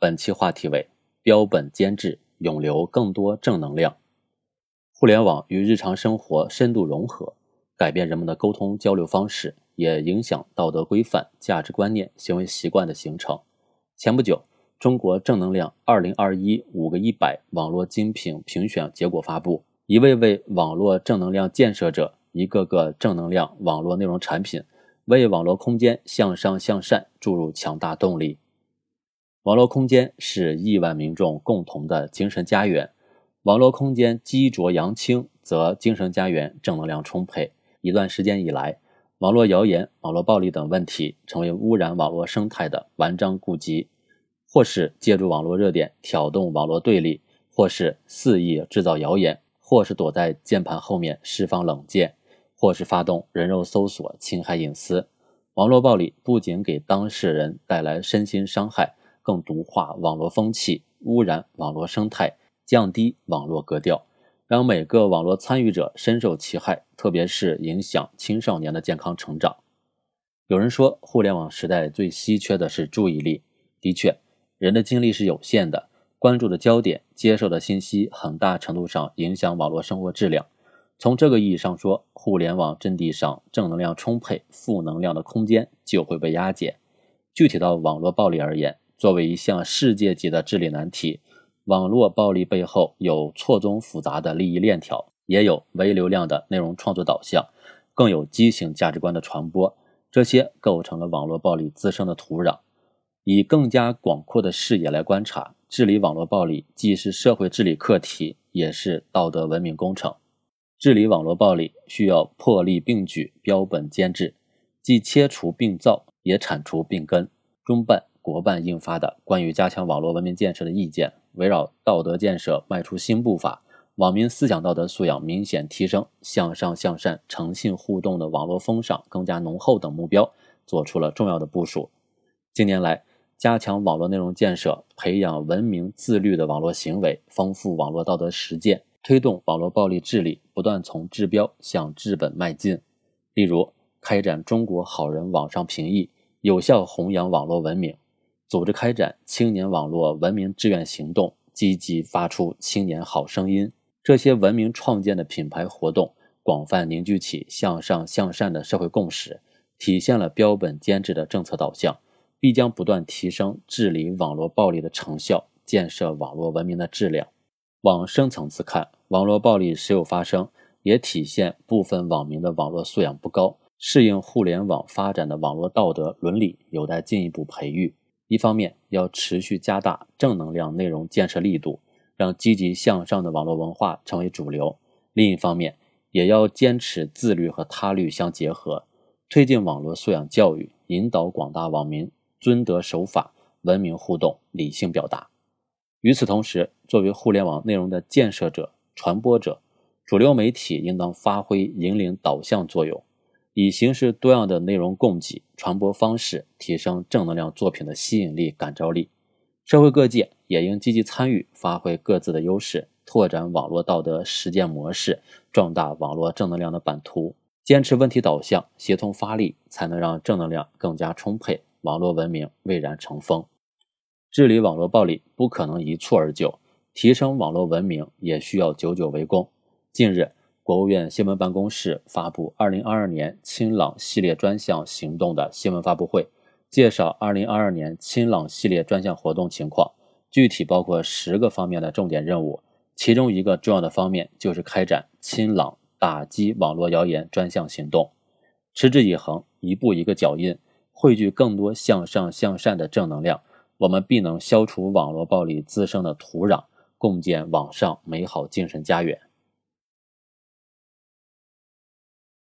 本期话题为标本兼治，永留更多正能量。互联网与日常生活深度融合，改变人们的沟通交流方式，也影响道德规范、价值观念、行为习惯的形成。前不久，中国正能量二零二一五个一百网络精品评选结果发布，一位位网络正能量建设者，一个个正能量网络内容产品，为网络空间向上向善注入强大动力。网络空间是亿万民众共同的精神家园，网络空间积浊扬清，则精神家园正能量充沛。一段时间以来，网络谣言、网络暴力等问题成为污染网络生态的顽瘴痼疾，或是借助网络热点挑动网络对立，或是肆意制造谣言，或是躲在键盘后面释放冷箭，或是发动人肉搜索侵害隐私。网络暴力不仅给当事人带来身心伤害。更毒化网络风气，污染网络生态，降低网络格调，让每个网络参与者深受其害，特别是影响青少年的健康成长。有人说，互联网时代最稀缺的是注意力。的确，人的精力是有限的，关注的焦点、接受的信息，很大程度上影响网络生活质量。从这个意义上说，互联网阵地上正能量充沛，负能量的空间就会被压减。具体到网络暴力而言，作为一项世界级的治理难题，网络暴力背后有错综复杂的利益链条，也有微流量的内容创作导向，更有畸形价值观的传播，这些构成了网络暴力滋生的土壤。以更加广阔的视野来观察，治理网络暴力既是社会治理课题，也是道德文明工程。治理网络暴力需要破例并举，标本兼治，既切除病灶，也铲除病根。中办。国办印发的关于加强网络文明建设的意见，围绕道德建设迈出新步伐，网民思想道德素养明显提升，向上向善、诚信互动的网络风尚更加浓厚等目标，做出了重要的部署。近年来，加强网络内容建设，培养文明自律的网络行为，丰富网络道德实践，推动网络暴力治理不断从治标向治本迈进。例如，开展中国好人网上评议，有效弘扬网络文明。组织开展青年网络文明志愿行动，积极发出青年好声音。这些文明创建的品牌活动，广泛凝聚起向上向善的社会共识，体现了标本兼治的政策导向，必将不断提升治理网络暴力的成效，建设网络文明的质量。往深层次看，网络暴力时有发生，也体现部分网民的网络素养不高，适应互联网发展的网络道德伦理有待进一步培育。一方面要持续加大正能量内容建设力度，让积极向上的网络文化成为主流；另一方面，也要坚持自律和他律相结合，推进网络素养教育，引导广大网民遵德守法、文明互动、理性表达。与此同时，作为互联网内容的建设者、传播者，主流媒体应当发挥引领导向作用。以形式多样的内容供给、传播方式，提升正能量作品的吸引力、感召力。社会各界也应积极参与，发挥各自的优势，拓展网络道德实践模式，壮大网络正能量的版图。坚持问题导向，协同发力，才能让正能量更加充沛，网络文明蔚然成风。治理网络暴力不可能一蹴而就，提升网络文明也需要久久为功。近日。国务院新闻办公室发布二零二二年清朗系列专项行动的新闻发布会，介绍二零二二年清朗系列专项活动情况，具体包括十个方面的重点任务。其中一个重要的方面就是开展清朗打击网络谣言专项行动，持之以恒，一步一个脚印，汇聚更多向上向善的正能量，我们必能消除网络暴力滋生的土壤，共建网上美好精神家园。